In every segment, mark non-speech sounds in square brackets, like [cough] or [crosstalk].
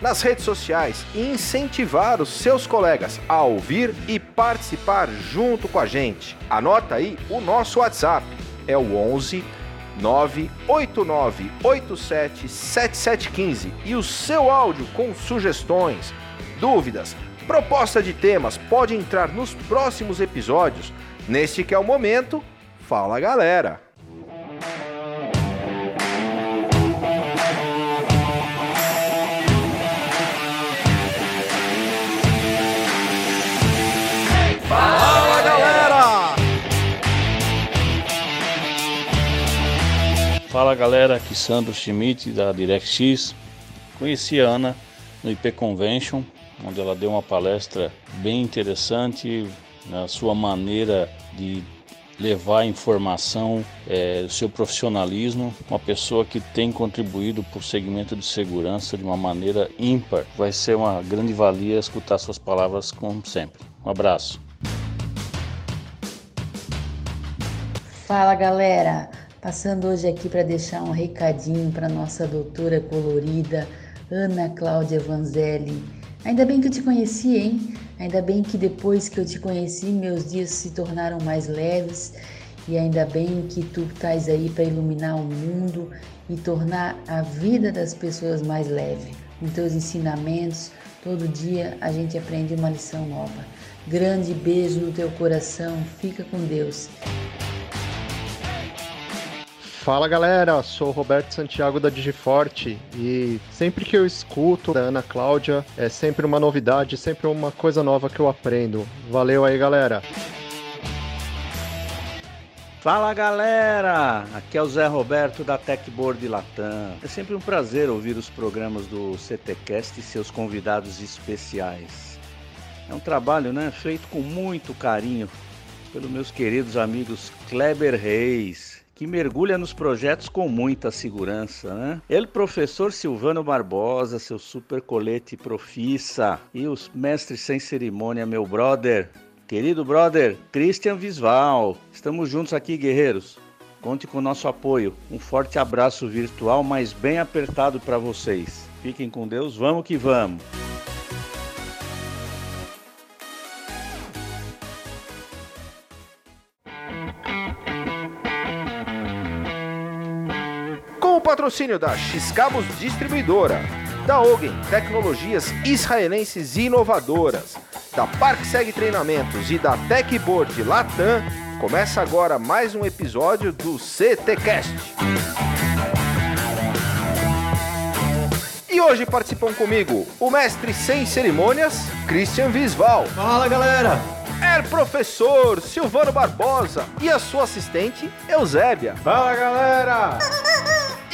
nas redes sociais e incentivar os seus colegas a ouvir e participar junto com a gente. Anota aí o nosso WhatsApp, é o 11 989877715 e o seu áudio com sugestões, dúvidas, proposta de temas pode entrar nos próximos episódios. Neste que é o momento, fala galera. Fala galera, aqui Sandro Schmidt da DirectX. Conheci a Ana no IP Convention, onde ela deu uma palestra bem interessante na sua maneira de levar informação, é, o seu profissionalismo, uma pessoa que tem contribuído para o segmento de segurança de uma maneira ímpar. Vai ser uma grande valia escutar suas palavras como sempre. Um abraço. Fala galera, passando hoje aqui para deixar um recadinho para nossa doutora colorida Ana Cláudia Vanzelli. Ainda bem que eu te conheci, hein? Ainda bem que depois que eu te conheci, meus dias se tornaram mais leves e ainda bem que tu estás aí para iluminar o mundo e tornar a vida das pessoas mais leve. Com teus ensinamentos, todo dia a gente aprende uma lição nova. Grande beijo no teu coração, fica com Deus. Fala galera, sou Roberto Santiago da Digiforte e sempre que eu escuto da Ana Cláudia é sempre uma novidade, sempre uma coisa nova que eu aprendo. Valeu aí galera! Fala galera, aqui é o Zé Roberto da Techboard Latam. É sempre um prazer ouvir os programas do CTcast e seus convidados especiais. É um trabalho, né, feito com muito carinho pelos meus queridos amigos Kleber Reis, que mergulha nos projetos com muita segurança, né? Ele, professor Silvano Barbosa, seu super colete profissa, e os mestres sem cerimônia, meu brother, querido brother, Christian Visval. Estamos juntos aqui, guerreiros. Conte com o nosso apoio. Um forte abraço virtual, mas bem apertado para vocês. Fiquem com Deus, vamos que vamos. Patrocínio da Xcabos Distribuidora, da Ogen Tecnologias Israelenses Inovadoras, da ParkSeg Treinamentos e da Techboard Latam, começa agora mais um episódio do CTcast. E hoje participam comigo o mestre sem cerimônias, Christian Visval. Fala galera! É professor Silvano Barbosa e a sua assistente Eusébia. Fala galera!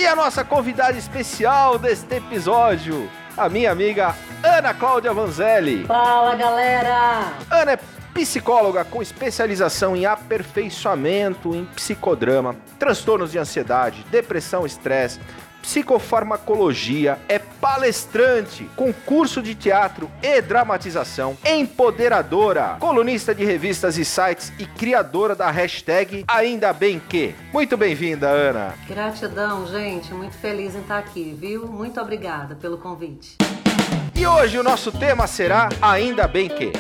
E a nossa convidada especial deste episódio, a minha amiga Ana Cláudia Vanzelli. Fala galera! Ana é psicóloga com especialização em aperfeiçoamento em psicodrama, transtornos de ansiedade, depressão, estresse, psicofarmacologia, é palestrante, concurso de teatro e dramatização, empoderadora, colunista de revistas e sites e criadora da hashtag Ainda Bem Que. Muito bem-vinda, Ana. Gratidão, gente. Muito feliz em estar aqui, viu? Muito obrigada pelo convite. E hoje o nosso tema será Ainda Bem Que.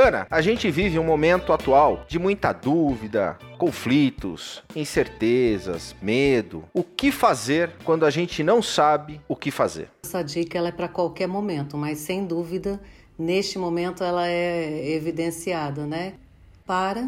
Ana, a gente vive um momento atual de muita dúvida, conflitos, incertezas, medo. O que fazer quando a gente não sabe o que fazer? Essa dica ela é para qualquer momento, mas sem dúvida, neste momento ela é evidenciada, né? Para,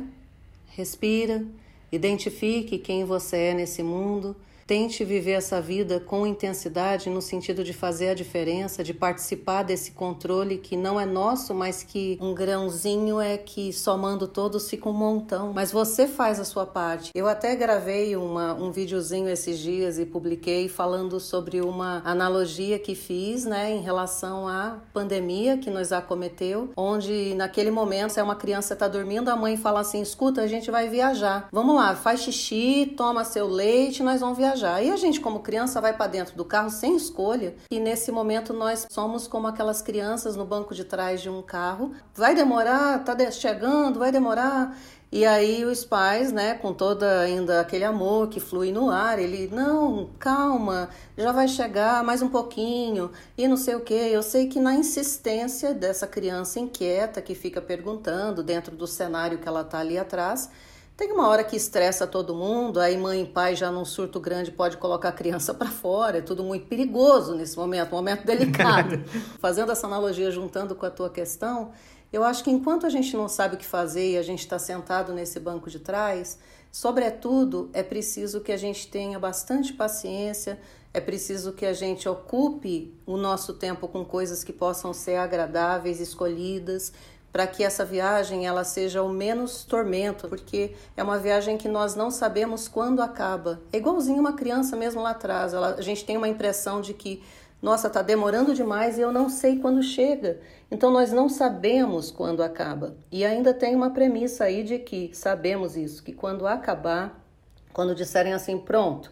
respira, identifique quem você é nesse mundo, Tente viver essa vida com intensidade no sentido de fazer a diferença, de participar desse controle que não é nosso, mas que um grãozinho é que somando todos fica um montão. Mas você faz a sua parte. Eu até gravei uma, um videozinho esses dias e publiquei falando sobre uma analogia que fiz, né, em relação à pandemia que nos acometeu, onde naquele momento, se é uma criança está dormindo, a mãe fala assim: escuta, a gente vai viajar. Vamos lá, faz xixi, toma seu leite, nós vamos viajar viajar. E a gente, como criança, vai para dentro do carro sem escolha. E nesse momento nós somos como aquelas crianças no banco de trás de um carro. Vai demorar, tá chegando, vai demorar. E aí os pais, né, com toda ainda aquele amor que flui no ar, ele, não, calma, já vai chegar mais um pouquinho e não sei o que. Eu sei que na insistência dessa criança inquieta que fica perguntando dentro do cenário que ela tá ali atrás, tem uma hora que estressa todo mundo, aí mãe e pai já num surto grande pode colocar a criança [laughs] para fora, é tudo muito perigoso nesse momento, um momento delicado. [laughs] Fazendo essa analogia, juntando com a tua questão, eu acho que enquanto a gente não sabe o que fazer e a gente está sentado nesse banco de trás, sobretudo é preciso que a gente tenha bastante paciência, é preciso que a gente ocupe o nosso tempo com coisas que possam ser agradáveis, escolhidas, para que essa viagem ela seja o menos tormento, porque é uma viagem que nós não sabemos quando acaba. É igualzinho uma criança mesmo lá atrás. Ela, a gente tem uma impressão de que, nossa, está demorando demais e eu não sei quando chega. Então nós não sabemos quando acaba. E ainda tem uma premissa aí de que sabemos isso, que quando acabar, quando disserem assim, pronto,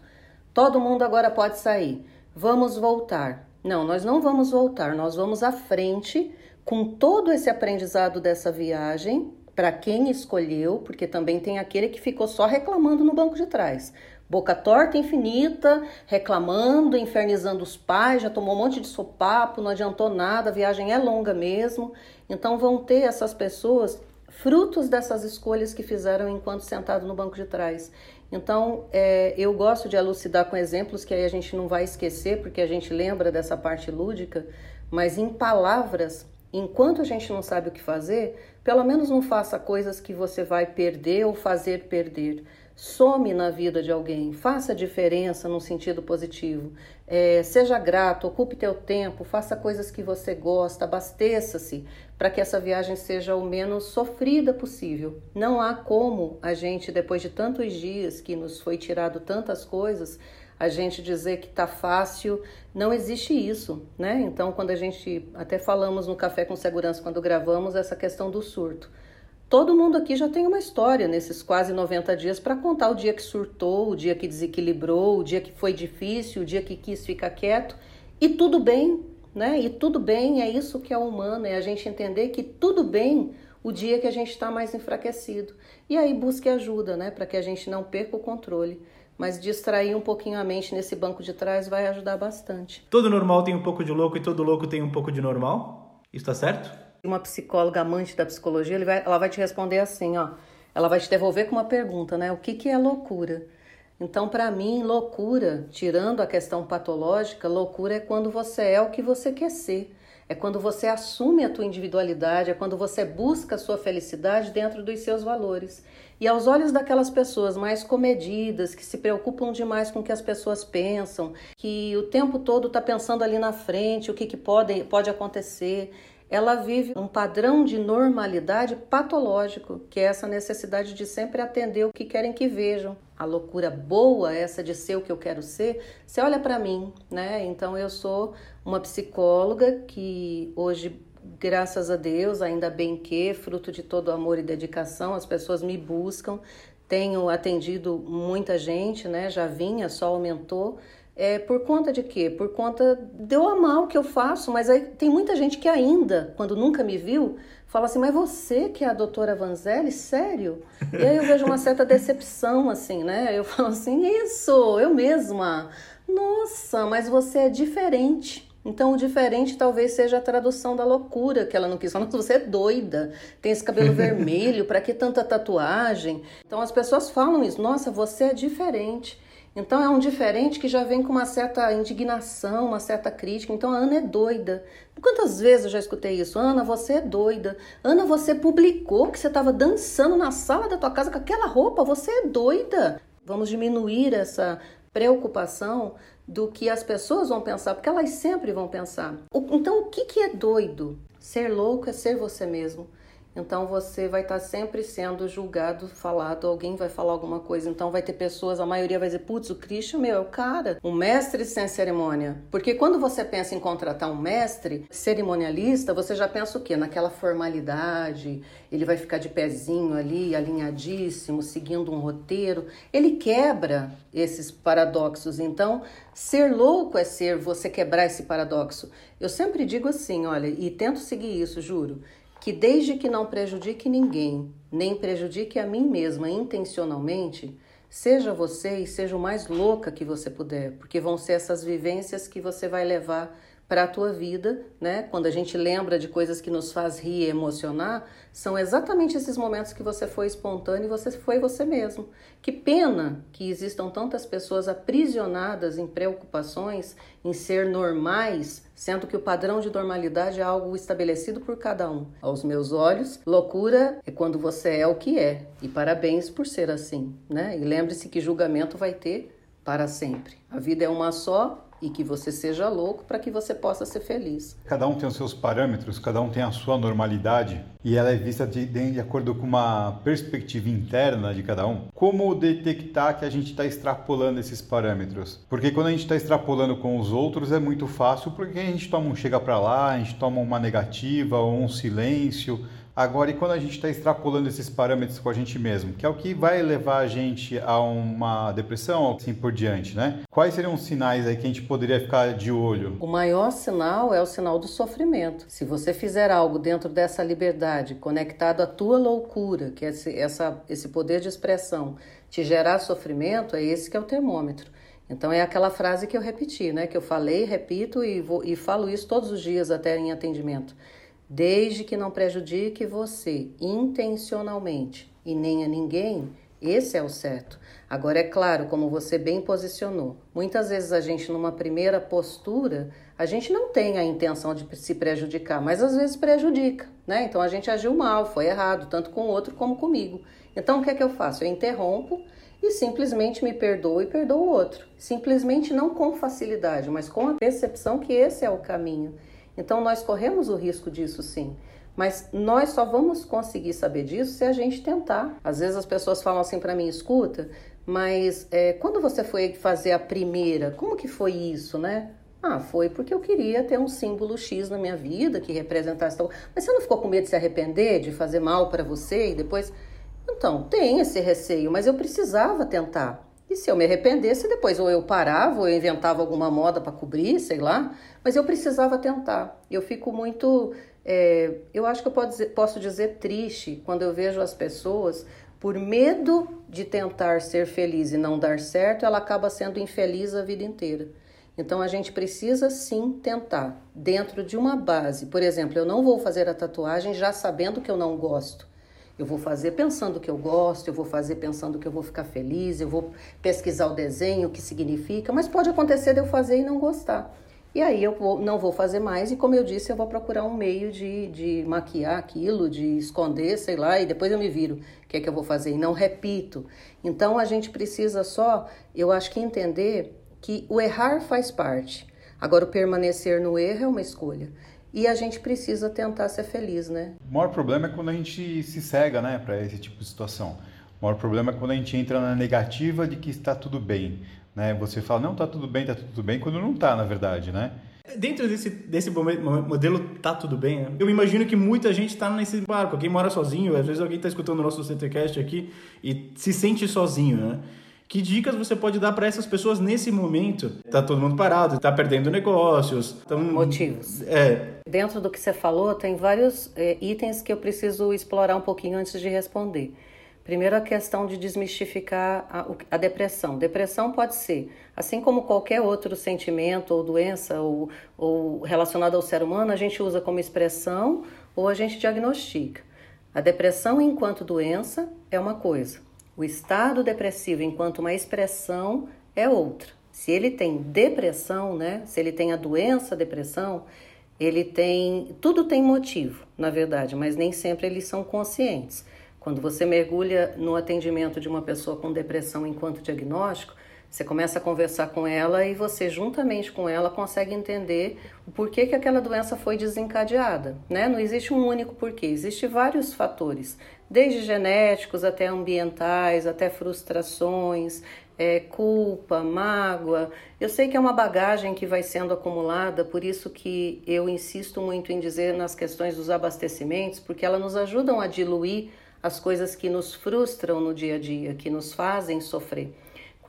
todo mundo agora pode sair, vamos voltar. Não, nós não vamos voltar, nós vamos à frente com todo esse aprendizado dessa viagem, para quem escolheu, porque também tem aquele que ficou só reclamando no banco de trás. Boca torta infinita, reclamando, infernizando os pais, já tomou um monte de sopapo, não adiantou nada, a viagem é longa mesmo. Então vão ter essas pessoas frutos dessas escolhas que fizeram enquanto sentado no banco de trás. Então, é, eu gosto de elucidar com exemplos que aí a gente não vai esquecer, porque a gente lembra dessa parte lúdica, mas em palavras Enquanto a gente não sabe o que fazer, pelo menos não faça coisas que você vai perder ou fazer perder. Some na vida de alguém, faça diferença no sentido positivo. É, seja grato, ocupe teu tempo, faça coisas que você gosta, abasteça-se para que essa viagem seja o menos sofrida possível. Não há como a gente, depois de tantos dias que nos foi tirado tantas coisas, a gente dizer que tá fácil, não existe isso, né? Então, quando a gente até falamos no Café com Segurança quando gravamos essa questão do surto. Todo mundo aqui já tem uma história nesses quase 90 dias para contar o dia que surtou, o dia que desequilibrou, o dia que foi difícil, o dia que quis ficar quieto. E tudo bem, né? E tudo bem, é isso que é humano, é a gente entender que tudo bem o dia que a gente está mais enfraquecido. E aí busque ajuda, né? Para que a gente não perca o controle mas distrair um pouquinho a mente nesse banco de trás vai ajudar bastante. Todo normal tem um pouco de louco e todo louco tem um pouco de normal? Isso tá certo? Uma psicóloga amante da psicologia, ela vai te responder assim, ó. Ela vai te devolver com uma pergunta, né? O que, que é loucura? Então, para mim, loucura, tirando a questão patológica, loucura é quando você é o que você quer ser. É quando você assume a tua individualidade, é quando você busca a sua felicidade dentro dos seus valores. E aos olhos daquelas pessoas mais comedidas, que se preocupam demais com o que as pessoas pensam, que o tempo todo está pensando ali na frente o que, que pode, pode acontecer, ela vive um padrão de normalidade patológico, que é essa necessidade de sempre atender o que querem que vejam. A loucura boa, essa de ser o que eu quero ser, você olha para mim, né? Então eu sou uma psicóloga que hoje graças a Deus, ainda bem que, fruto de todo amor e dedicação, as pessoas me buscam. Tenho atendido muita gente, né? Já vinha, só aumentou. É, por conta de quê? Por conta de eu amar o que eu faço, mas aí tem muita gente que ainda, quando nunca me viu, fala assim, mas você que é a doutora Vanzelli? Sério? E aí eu vejo uma certa decepção, assim, né? Eu falo assim, isso, eu mesma. Nossa, mas você é diferente. Então, o diferente talvez seja a tradução da loucura que ela não quis. Falando, você é doida, tem esse cabelo [laughs] vermelho, para que tanta tatuagem? Então, as pessoas falam isso, nossa, você é diferente. Então, é um diferente que já vem com uma certa indignação, uma certa crítica. Então, a Ana é doida. Quantas vezes eu já escutei isso? Ana, você é doida. Ana, você publicou que você estava dançando na sala da tua casa com aquela roupa. Você é doida. Vamos diminuir essa preocupação do que as pessoas vão pensar, porque elas sempre vão pensar. Então, o que, que é doido? Ser louco é ser você mesmo. Então você vai estar sempre sendo julgado, falado, alguém vai falar alguma coisa. Então vai ter pessoas, a maioria vai dizer, putz, o Christian, meu, é o cara, um mestre sem cerimônia. Porque quando você pensa em contratar um mestre cerimonialista, você já pensa o quê? Naquela formalidade, ele vai ficar de pezinho ali, alinhadíssimo, seguindo um roteiro. Ele quebra esses paradoxos. Então, ser louco é ser você quebrar esse paradoxo. Eu sempre digo assim, olha, e tento seguir isso, juro que desde que não prejudique ninguém, nem prejudique a mim mesma intencionalmente, seja você e seja o mais louca que você puder, porque vão ser essas vivências que você vai levar para a tua vida, né? Quando a gente lembra de coisas que nos faz rir e emocionar, são exatamente esses momentos que você foi espontâneo e você foi você mesmo. Que pena que existam tantas pessoas aprisionadas em preocupações, em ser normais, sendo que o padrão de normalidade é algo estabelecido por cada um. Aos meus olhos, loucura é quando você é o que é. E parabéns por ser assim, né? E lembre-se que julgamento vai ter para sempre. A vida é uma só e que você seja louco para que você possa ser feliz. Cada um tem os seus parâmetros, cada um tem a sua normalidade e ela é vista de, de acordo com uma perspectiva interna de cada um. Como detectar que a gente está extrapolando esses parâmetros? Porque quando a gente está extrapolando com os outros é muito fácil, porque a gente toma um chega para lá, a gente toma uma negativa ou um silêncio Agora, e quando a gente está extrapolando esses parâmetros com a gente mesmo, que é o que vai levar a gente a uma depressão, assim por diante, né? Quais seriam os sinais aí que a gente poderia ficar de olho? O maior sinal é o sinal do sofrimento. Se você fizer algo dentro dessa liberdade, conectado à tua loucura, que é esse, essa, esse poder de expressão, te gerar sofrimento, é esse que é o termômetro. Então é aquela frase que eu repeti, né? Que eu falei, repito e, vou, e falo isso todos os dias até em atendimento desde que não prejudique você intencionalmente e nem a ninguém, esse é o certo. Agora, é claro, como você bem posicionou, muitas vezes a gente, numa primeira postura, a gente não tem a intenção de se prejudicar, mas às vezes prejudica, né? Então a gente agiu mal, foi errado, tanto com o outro como comigo. Então o que é que eu faço? Eu interrompo e simplesmente me perdoo e perdoo o outro. Simplesmente não com facilidade, mas com a percepção que esse é o caminho. Então nós corremos o risco disso sim. Mas nós só vamos conseguir saber disso se a gente tentar. Às vezes as pessoas falam assim para mim, escuta, mas é, quando você foi fazer a primeira, como que foi isso, né? Ah, foi porque eu queria ter um símbolo X na minha vida que representasse tal. Mas você não ficou com medo de se arrepender, de fazer mal para você e depois. Então, tem esse receio, mas eu precisava tentar. E se eu me arrependesse, depois ou eu parava ou eu inventava alguma moda para cobrir, sei lá, mas eu precisava tentar. Eu fico muito. É, eu acho que eu posso dizer triste quando eu vejo as pessoas, por medo de tentar ser feliz e não dar certo, ela acaba sendo infeliz a vida inteira. Então a gente precisa sim tentar, dentro de uma base. Por exemplo, eu não vou fazer a tatuagem já sabendo que eu não gosto. Eu vou fazer pensando que eu gosto, eu vou fazer pensando que eu vou ficar feliz, eu vou pesquisar o desenho, o que significa, mas pode acontecer de eu fazer e não gostar. E aí eu vou, não vou fazer mais, e como eu disse, eu vou procurar um meio de, de maquiar aquilo, de esconder, sei lá, e depois eu me viro o que é que eu vou fazer, e não repito. Então a gente precisa só, eu acho que entender que o errar faz parte. Agora, o permanecer no erro é uma escolha. E a gente precisa tentar ser feliz, né? O maior problema é quando a gente se cega, né, para esse tipo de situação. O maior problema é quando a gente entra na negativa de que está tudo bem, né? Você fala, não, está tudo bem, está tudo bem, quando não está, na verdade, né? Dentro desse, desse modelo tá tudo bem, né? Eu imagino que muita gente está nesse barco. Quem mora sozinho, às vezes alguém está escutando o nosso CTCast aqui e se sente sozinho, né? Que dicas você pode dar para essas pessoas nesse momento? Tá todo mundo parado, tá perdendo negócios. Tão... Motivos. É. Dentro do que você falou, tem vários é, itens que eu preciso explorar um pouquinho antes de responder. Primeiro, a questão de desmistificar a, a, depressão. Depressão pode ser, assim como qualquer outro sentimento ou doença ou, ou relacionado ao ser humano, a gente usa como expressão ou a gente diagnostica. A depressão, enquanto doença, é uma coisa. O estado depressivo, enquanto uma expressão, é outra. Se ele tem depressão, né? Se ele tem a doença depressão, ele tem. Tudo tem motivo, na verdade, mas nem sempre eles são conscientes. Quando você mergulha no atendimento de uma pessoa com depressão enquanto diagnóstico, Você começa a conversar com ela e você, juntamente com ela, consegue entender o porquê que aquela doença foi desencadeada. Né? Não existe um único porquê, existem vários fatores, desde genéticos até ambientais, até frustrações, é, culpa, mágoa. Eu sei que é uma bagagem que vai sendo acumulada, por isso que eu insisto muito em dizer nas questões dos abastecimentos, porque elas nos ajudam a diluir as coisas que nos frustram no dia a dia, que nos fazem sofrer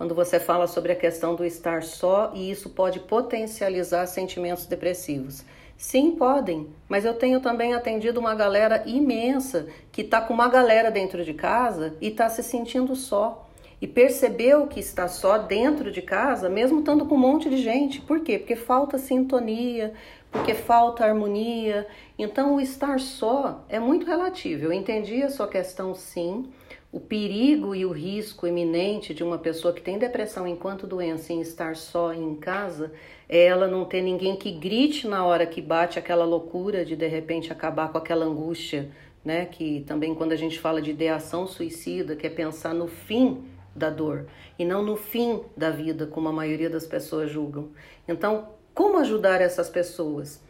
quando você fala sobre a questão do estar só e isso pode potencializar sentimentos depressivos. Sim, podem, mas eu tenho também atendido uma galera imensa que está com uma galera dentro de casa e está se sentindo só. E percebeu que está só dentro de casa, mesmo estando com um monte de gente. Por quê? Porque falta sintonia, porque falta harmonia. Então, o estar só é muito relativo. Eu entendi a sua questão, sim o perigo e o risco iminente de uma pessoa que tem depressão enquanto doença em estar só em casa é ela não ter ninguém que grite na hora que bate aquela loucura de de repente acabar com aquela angústia, né? Que também quando a gente fala de ideação suicida, que é pensar no fim da dor e não no fim da vida, como a maioria das pessoas julgam. Então, como ajudar essas pessoas?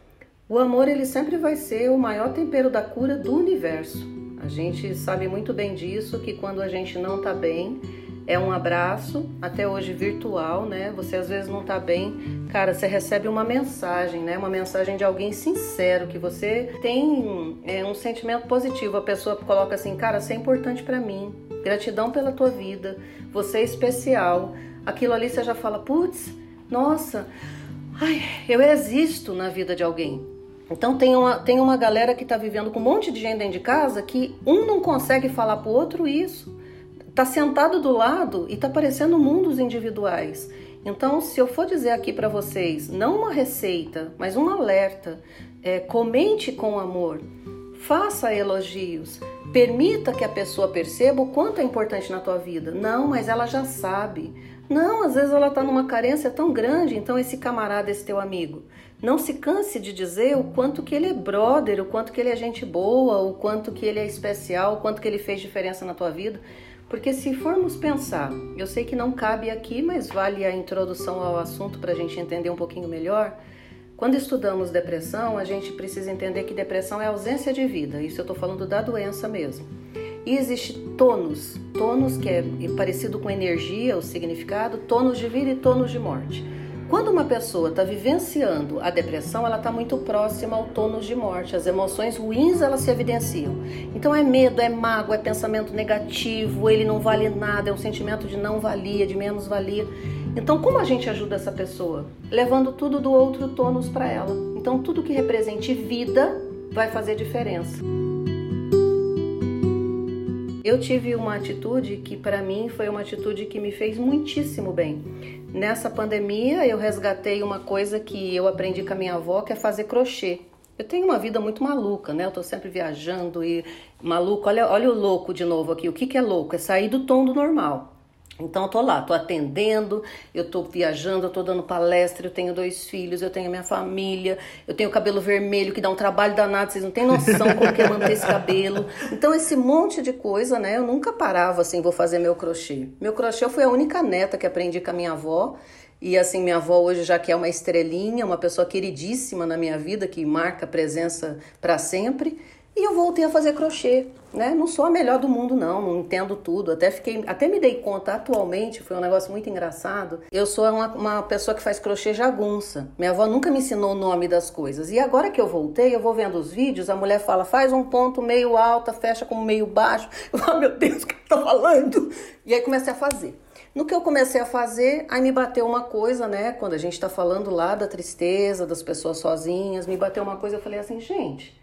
O amor ele sempre vai ser o maior tempero da cura do universo. A gente sabe muito bem disso, que quando a gente não tá bem, é um abraço, até hoje virtual, né? Você às vezes não tá bem, cara, você recebe uma mensagem, né? Uma mensagem de alguém sincero, que você tem é, um sentimento positivo. A pessoa coloca assim, cara, você é importante para mim, gratidão pela tua vida, você é especial. Aquilo ali você já fala, putz, nossa, ai, eu existo na vida de alguém. Então tem uma, tem uma galera que está vivendo com um monte de gente dentro de casa que um não consegue falar para o outro isso. Tá sentado do lado e tá parecendo mundos individuais. Então, se eu for dizer aqui para vocês, não uma receita, mas um alerta, é, comente com amor, faça elogios, permita que a pessoa perceba o quanto é importante na tua vida. Não, mas ela já sabe. Não, às vezes ela está numa carência tão grande, então esse camarada, esse teu amigo, não se canse de dizer o quanto que ele é brother, o quanto que ele é gente boa, o quanto que ele é especial, o quanto que ele fez diferença na tua vida. Porque se formos pensar, eu sei que não cabe aqui, mas vale a introdução ao assunto para a gente entender um pouquinho melhor. Quando estudamos depressão, a gente precisa entender que depressão é ausência de vida. Isso eu estou falando da doença mesmo. E existe tônus, tônus que é parecido com energia, o significado, tônus de vida e tônus de morte. Quando uma pessoa está vivenciando a depressão, ela está muito próxima ao tônus de morte. As emoções ruins elas se evidenciam. Então é medo, é mágoa, é pensamento negativo, ele não vale nada, é um sentimento de não valia, de menos valia. Então como a gente ajuda essa pessoa? Levando tudo do outro tônus para ela. Então tudo que represente vida vai fazer diferença. Eu tive uma atitude que para mim foi uma atitude que me fez muitíssimo bem. Nessa pandemia eu resgatei uma coisa que eu aprendi com a minha avó, que é fazer crochê. Eu tenho uma vida muito maluca, né? Eu tô sempre viajando e maluco. Olha, olha o louco de novo aqui. O que, que é louco? É sair do tom do normal. Então, eu tô lá, tô atendendo, eu tô viajando, eu tô dando palestra, eu tenho dois filhos, eu tenho minha família, eu tenho cabelo vermelho que dá um trabalho danado, vocês não têm noção como que é manter esse cabelo. Então, esse monte de coisa, né? Eu nunca parava assim, vou fazer meu crochê. Meu crochê foi a única neta que aprendi com a minha avó. E assim, minha avó hoje já que é uma estrelinha, uma pessoa queridíssima na minha vida, que marca presença para sempre. E eu voltei a fazer crochê, né? Não sou a melhor do mundo não, não entendo tudo. Até fiquei, até me dei conta atualmente, foi um negócio muito engraçado. Eu sou uma, uma pessoa que faz crochê jagunça. Minha avó nunca me ensinou o nome das coisas. E agora que eu voltei, eu vou vendo os vídeos, a mulher fala: "Faz um ponto meio alto, fecha como meio baixo". [laughs] Eu falo: "Meu Deus, o que tá falando?". E aí comecei a fazer. No que eu comecei a fazer, aí me bateu uma coisa, né? Quando a gente tá falando lá da tristeza, das pessoas sozinhas, me bateu uma coisa, eu falei assim, gente,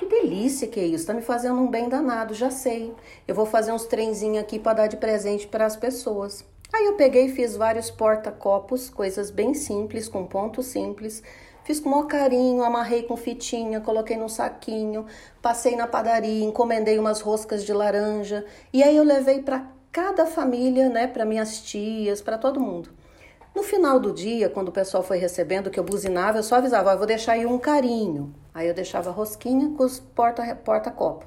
que delícia que é isso, tá me fazendo um bem danado, já sei. Eu vou fazer uns trenzinhos aqui para dar de presente para as pessoas. Aí eu peguei e fiz vários porta-copos, coisas bem simples, com pontos simples. Fiz com maior carinho, amarrei com fitinha, coloquei num saquinho, passei na padaria, encomendei umas roscas de laranja e aí eu levei para cada família, né, para minhas tias, para todo mundo. No final do dia, quando o pessoal foi recebendo, que eu buzinava, eu só avisava, ah, vou deixar aí um carinho. Aí eu deixava rosquinha com os porta-copo. Porta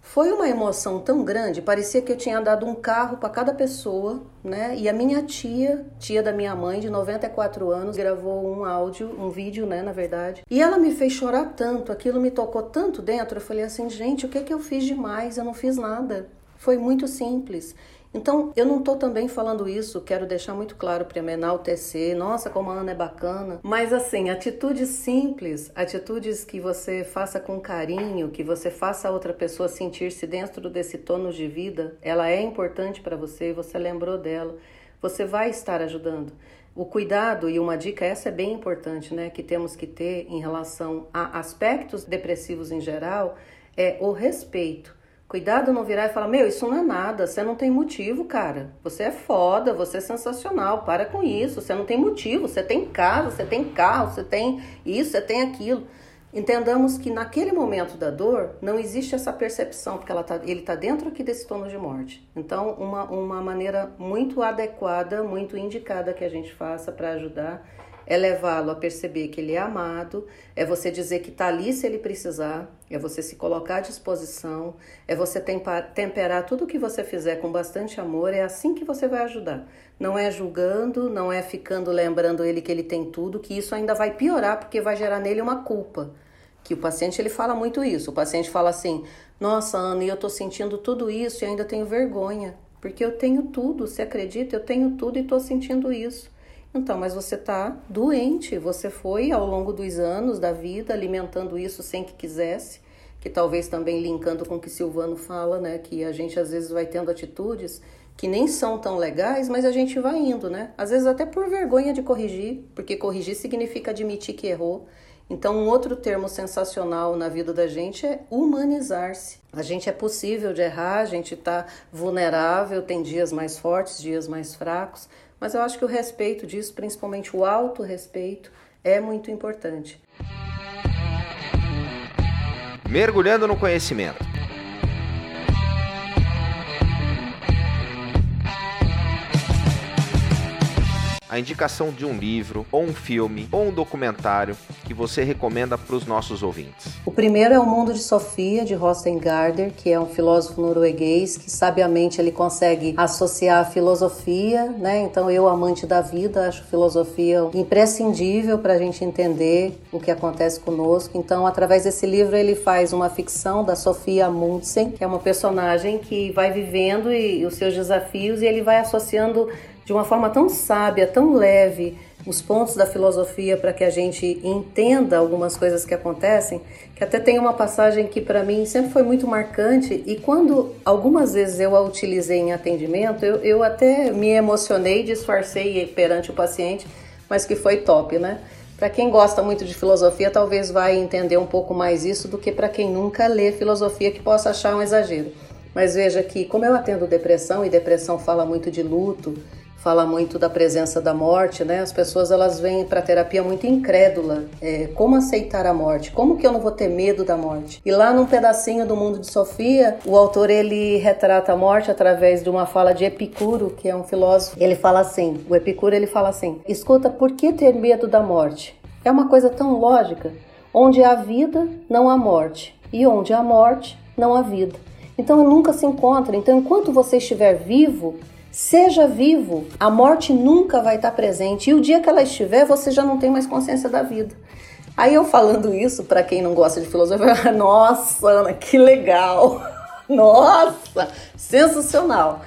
Foi uma emoção tão grande, parecia que eu tinha dado um carro para cada pessoa, né? E a minha tia, tia da minha mãe, de 94 anos, gravou um áudio, um vídeo, né, na verdade. E ela me fez chorar tanto, aquilo me tocou tanto dentro. Eu falei assim, gente, o que é que eu fiz demais? Eu não fiz nada. Foi muito simples. Então, eu não estou também falando isso, quero deixar muito claro para enaltecer, nossa, como a Ana é bacana, mas assim, atitudes simples, atitudes que você faça com carinho, que você faça a outra pessoa sentir-se dentro desse tono de vida, ela é importante para você, você lembrou dela, você vai estar ajudando. O cuidado e uma dica essa é bem importante, né, que temos que ter em relação a aspectos depressivos em geral, é o respeito. Cuidado não virar e falar: Meu, isso não é nada, você não tem motivo, cara. Você é foda, você é sensacional, para com isso. Você não tem motivo, você tem casa, você tem carro, você tem isso, você tem aquilo. Entendamos que naquele momento da dor não existe essa percepção, porque ela tá, ele está dentro aqui desse tono de morte. Então, uma, uma maneira muito adequada, muito indicada que a gente faça para ajudar é levá-lo a perceber que ele é amado, é você dizer que está ali se ele precisar, é você se colocar à disposição, é você temperar tudo o que você fizer com bastante amor, é assim que você vai ajudar. Não é julgando, não é ficando lembrando ele que ele tem tudo, que isso ainda vai piorar porque vai gerar nele uma culpa. Que o paciente ele fala muito isso. O paciente fala assim: "Nossa, Ana, eu estou sentindo tudo isso e ainda tenho vergonha, porque eu tenho tudo, você acredita? Eu tenho tudo e estou sentindo isso". Então, mas você está doente, você foi ao longo dos anos da vida alimentando isso sem que quisesse, que talvez também linkando com o que Silvano fala, né, que a gente às vezes vai tendo atitudes que nem são tão legais, mas a gente vai indo, né? Às vezes até por vergonha de corrigir, porque corrigir significa admitir que errou. Então, um outro termo sensacional na vida da gente é humanizar-se. A gente é possível de errar, a gente está vulnerável, tem dias mais fortes, dias mais fracos, mas eu acho que o respeito disso, principalmente o autorrespeito, é muito importante. Mergulhando no conhecimento. A indicação de um livro, ou um filme, ou um documentário que você recomenda para os nossos ouvintes? O primeiro é O Mundo de Sofia, de Rosten Gardner, que é um filósofo norueguês que sabiamente ele consegue associar a filosofia, né? Então eu, amante da vida, acho filosofia imprescindível para a gente entender o que acontece conosco. Então, através desse livro, ele faz uma ficção da Sofia Mundsen, que é uma personagem que vai vivendo e, e os seus desafios e ele vai associando de uma forma tão sábia, tão leve, os pontos da filosofia para que a gente entenda algumas coisas que acontecem, que até tem uma passagem que para mim sempre foi muito marcante e quando algumas vezes eu a utilizei em atendimento, eu, eu até me emocionei, disfarcei perante o paciente, mas que foi top, né? Para quem gosta muito de filosofia, talvez vai entender um pouco mais isso do que para quem nunca lê filosofia que possa achar um exagero. Mas veja que como eu atendo depressão e depressão fala muito de luto, fala muito da presença da morte, né? As pessoas elas vêm para terapia muito incrédula. É, como aceitar a morte? Como que eu não vou ter medo da morte? E lá num pedacinho do mundo de Sofia, o autor ele retrata a morte através de uma fala de Epicuro, que é um filósofo. Ele fala assim: o Epicuro ele fala assim: escuta, por que ter medo da morte? É uma coisa tão lógica. Onde há vida, não há morte, e onde há morte, não há vida. Então nunca se encontra. Então enquanto você estiver vivo, Seja vivo, a morte nunca vai estar presente e o dia que ela estiver, você já não tem mais consciência da vida. Aí eu falando isso para quem não gosta de filosofia, nossa, Ana, que legal! [laughs] Nossa, sensacional!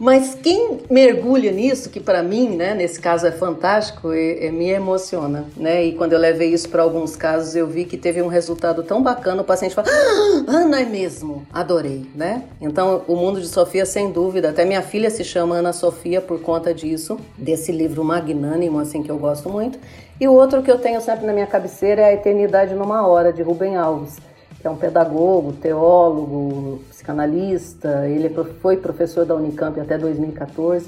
Mas quem mergulha nisso, que para mim, né, nesse caso é fantástico, é, é, me emociona, né? E quando eu levei isso para alguns casos, eu vi que teve um resultado tão bacana, o paciente fala, ah, Ana é mesmo, adorei, né? Então, o mundo de Sofia, sem dúvida, até minha filha se chama Ana Sofia por conta disso, desse livro magnânimo, assim, que eu gosto muito. E o outro que eu tenho sempre na minha cabeceira é A Eternidade numa Hora, de Rubem Alves que é um pedagogo, teólogo, psicanalista, ele é foi professor da Unicamp até 2014.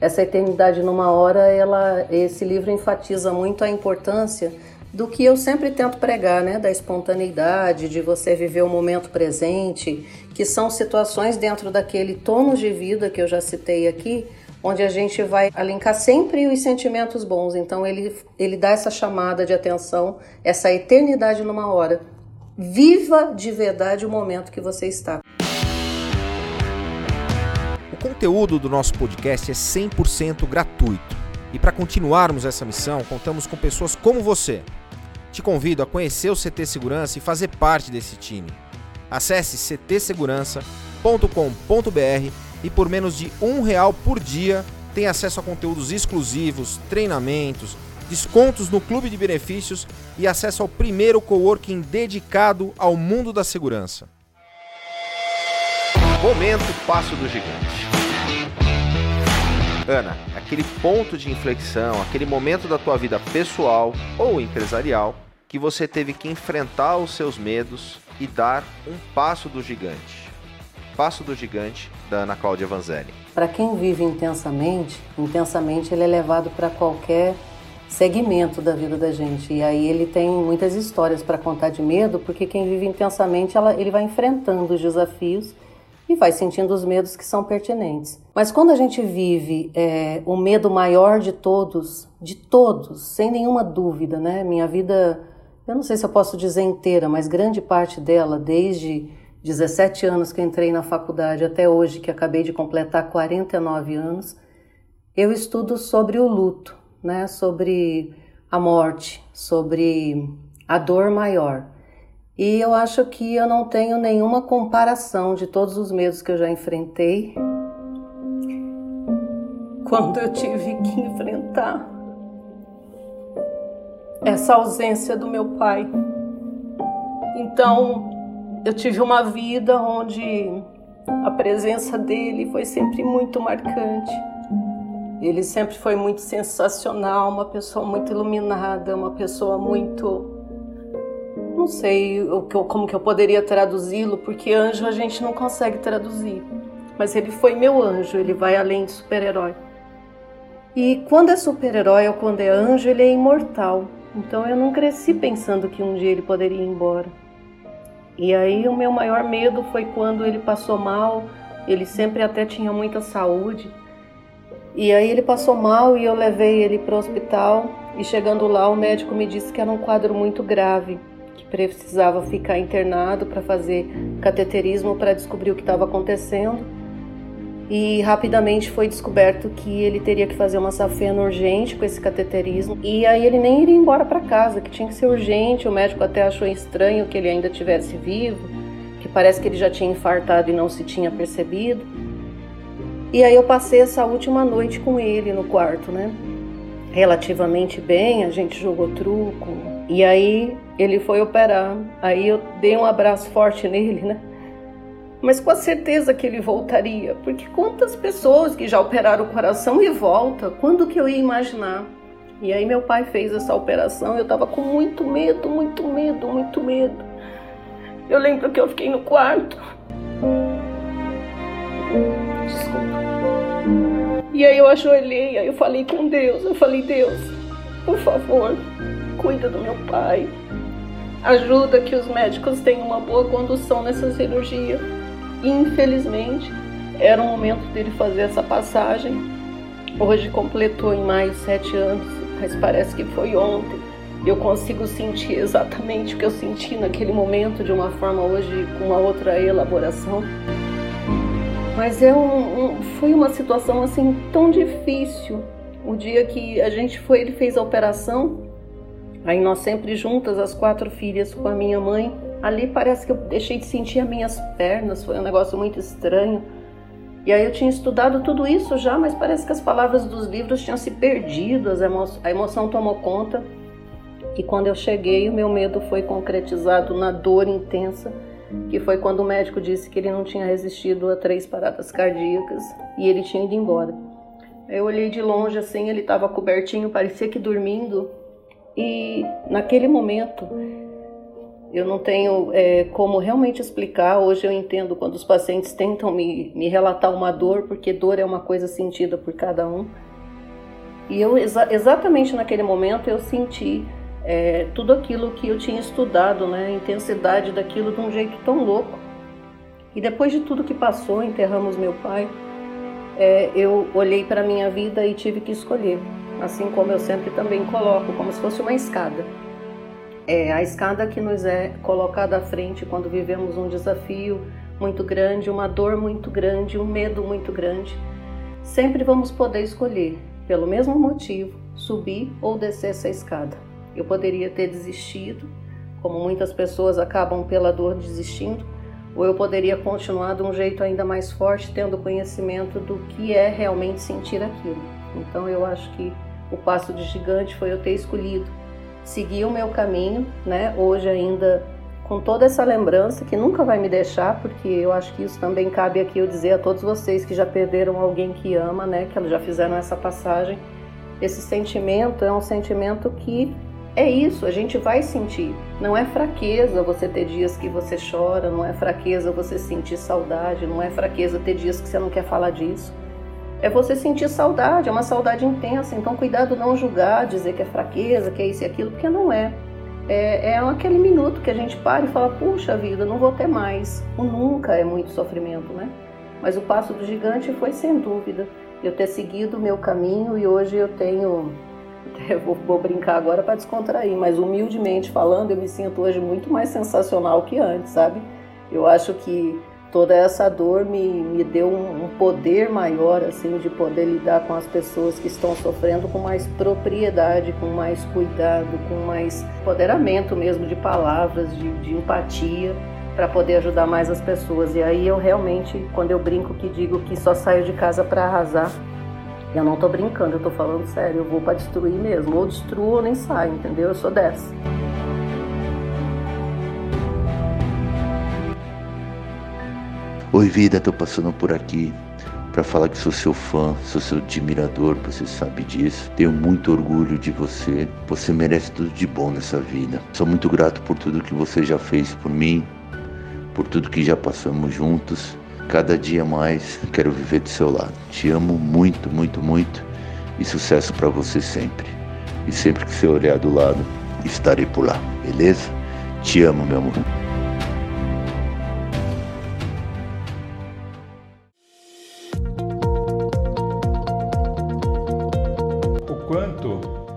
Essa eternidade numa hora, ela, esse livro enfatiza muito a importância do que eu sempre tento pregar, né, da espontaneidade, de você viver o momento presente, que são situações dentro daquele tono de vida que eu já citei aqui, onde a gente vai alincar sempre os sentimentos bons. Então ele ele dá essa chamada de atenção, essa eternidade numa hora. Viva de verdade o momento que você está. conteúdo do nosso podcast é 100% gratuito. E para continuarmos essa missão, contamos com pessoas como você. Te convido a conhecer o CT Segurança e fazer parte desse time. Acesse ctsegurança.com.br e por menos de um real por dia tem acesso a conteúdos exclusivos, treinamentos, descontos no clube de benefícios e acesso ao primeiro coworking dedicado ao mundo da segurança. Momento Passo do Gigante. Ana, aquele ponto de inflexão, aquele momento da tua vida pessoal ou empresarial que você teve que enfrentar os seus medos e dar um passo do gigante. Passo do gigante da Ana Cláudia Vanzelli. Para quem vive intensamente, intensamente ele é levado para qualquer segmento da vida da gente. E aí ele tem muitas histórias para contar de medo, porque quem vive intensamente, ela, ele vai enfrentando os desafios e vai sentindo os medos que são pertinentes. Mas quando a gente vive é, o medo maior de todos, de todos, sem nenhuma dúvida, né? Minha vida, eu não sei se eu posso dizer inteira, mas grande parte dela, desde 17 anos que entrei na faculdade até hoje, que acabei de completar 49 anos, eu estudo sobre o luto, né? Sobre a morte, sobre a dor maior. E eu acho que eu não tenho nenhuma comparação de todos os medos que eu já enfrentei [laughs] quando eu tive que enfrentar essa ausência do meu pai. Então, eu tive uma vida onde a presença dele foi sempre muito marcante. Ele sempre foi muito sensacional, uma pessoa muito iluminada, uma pessoa muito não sei como que eu poderia traduzi-lo, porque anjo a gente não consegue traduzir. Mas ele foi meu anjo, ele vai além de super-herói. E quando é super-herói ou quando é anjo, ele é imortal. Então eu não cresci pensando que um dia ele poderia ir embora. E aí o meu maior medo foi quando ele passou mal, ele sempre até tinha muita saúde. E aí ele passou mal e eu levei ele para o hospital e chegando lá o médico me disse que era um quadro muito grave precisava ficar internado para fazer cateterismo para descobrir o que estava acontecendo. E rapidamente foi descoberto que ele teria que fazer uma safena urgente com esse cateterismo. E aí ele nem iria embora para casa, que tinha que ser urgente. O médico até achou estranho que ele ainda tivesse vivo, que parece que ele já tinha infartado e não se tinha percebido. E aí eu passei essa última noite com ele no quarto, né? Relativamente bem, a gente jogou truco. E aí ele foi operar. Aí eu dei um abraço forte nele, né? Mas com a certeza que ele voltaria, porque quantas pessoas que já operaram o coração e volta, quando que eu ia imaginar? E aí meu pai fez essa operação, eu tava com muito medo, muito medo, muito medo. Eu lembro que eu fiquei no quarto. Desculpa. E aí eu ajoelhei, aí eu falei com Deus, eu falei, Deus, por favor, cuida do meu pai, ajuda que os médicos tenham uma boa condução nessa cirurgia. infelizmente, era o momento dele fazer essa passagem. Hoje completou em maio sete anos, mas parece que foi ontem. Eu consigo sentir exatamente o que eu senti naquele momento de uma forma hoje com uma outra elaboração. Mas é um, um, foi uma situação assim tão difícil. O dia que a gente foi, ele fez a operação, Aí nós sempre juntas, as quatro filhas com a minha mãe. Ali parece que eu deixei de sentir as minhas pernas, foi um negócio muito estranho. E aí eu tinha estudado tudo isso já, mas parece que as palavras dos livros tinham se perdido, emo a emoção tomou conta. E quando eu cheguei, o meu medo foi concretizado na dor intensa, que foi quando o médico disse que ele não tinha resistido a três paradas cardíacas e ele tinha ido embora. Eu olhei de longe assim, ele estava cobertinho, parecia que dormindo, e naquele momento, eu não tenho é, como realmente explicar. Hoje eu entendo quando os pacientes tentam me, me relatar uma dor, porque dor é uma coisa sentida por cada um. E eu, exa exatamente naquele momento, eu senti é, tudo aquilo que eu tinha estudado, né, a intensidade daquilo de um jeito tão louco. E depois de tudo que passou, enterramos meu pai, é, eu olhei para a minha vida e tive que escolher assim como eu sempre também coloco, como se fosse uma escada. É a escada que nos é colocada à frente quando vivemos um desafio, muito grande, uma dor muito grande, um medo muito grande. Sempre vamos poder escolher, pelo mesmo motivo, subir ou descer essa escada. Eu poderia ter desistido, como muitas pessoas acabam pela dor desistindo, ou eu poderia continuar de um jeito ainda mais forte, tendo conhecimento do que é realmente sentir aquilo. Então eu acho que o passo de gigante foi eu ter escolhido seguir o meu caminho, né? Hoje ainda com toda essa lembrança que nunca vai me deixar, porque eu acho que isso também cabe aqui eu dizer a todos vocês que já perderam alguém que ama, né? Que já fizeram essa passagem. Esse sentimento é um sentimento que é isso, a gente vai sentir. Não é fraqueza você ter dias que você chora, não é fraqueza você sentir saudade, não é fraqueza ter dias que você não quer falar disso. É você sentir saudade, é uma saudade intensa. Então, cuidado não julgar, dizer que é fraqueza, que é isso e aquilo, porque não é. É, é aquele minuto que a gente para e fala: puxa vida, não vou ter mais. O nunca é muito sofrimento, né? Mas o passo do gigante foi sem dúvida eu ter seguido o meu caminho e hoje eu tenho [laughs] eu vou, vou brincar agora para descontrair, mas humildemente falando, eu me sinto hoje muito mais sensacional que antes, sabe? Eu acho que toda essa dor me, me deu um, um, poder maior, assim, de poder lidar com as pessoas que estão sofrendo com mais propriedade, com mais cuidado, com mais empoderamento mesmo de palavras, de, de empatia, para poder ajudar mais as pessoas. E aí eu realmente, quando eu brinco que digo que só saio de casa para arrasar, eu não tô brincando, eu tô falando sério, eu vou para destruir mesmo. Ou destruo ou nem saio, entendeu? Eu sou dessa. Oi vida, tô passando por aqui para falar que sou seu fã, sou seu admirador, você sabe disso. Tenho muito orgulho de você. Você merece tudo de bom nessa vida. Sou muito grato por tudo que você já fez por mim, por tudo que já passamos juntos. Cada dia mais quero viver do seu lado. Te amo muito, muito, muito e sucesso para você sempre. E sempre que você olhar do lado, estarei por lá, beleza? Te amo, meu amor. O quanto,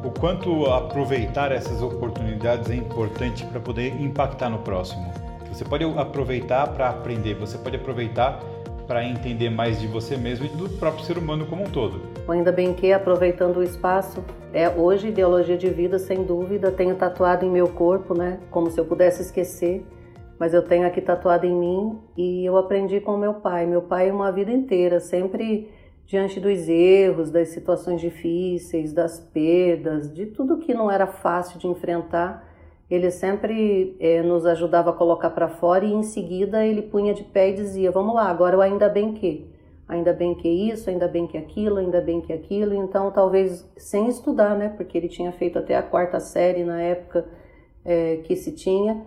o quanto aproveitar essas oportunidades é importante para poder impactar no próximo. Você pode aproveitar para aprender, você pode aproveitar para entender mais de você mesmo e do próprio ser humano como um todo. Ainda bem que, aproveitando o espaço, é hoje ideologia de vida, sem dúvida, tenho tatuado em meu corpo, né? Como se eu pudesse esquecer, mas eu tenho aqui tatuado em mim e eu aprendi com meu pai. Meu pai, uma vida inteira, sempre diante dos erros, das situações difíceis, das perdas, de tudo que não era fácil de enfrentar ele sempre é, nos ajudava a colocar para fora e em seguida ele punha de pé e dizia: Vamos lá, agora eu ainda bem que. Ainda bem que isso, ainda bem que aquilo, ainda bem que aquilo. Então, talvez sem estudar, né? Porque ele tinha feito até a quarta série na época é, que se tinha.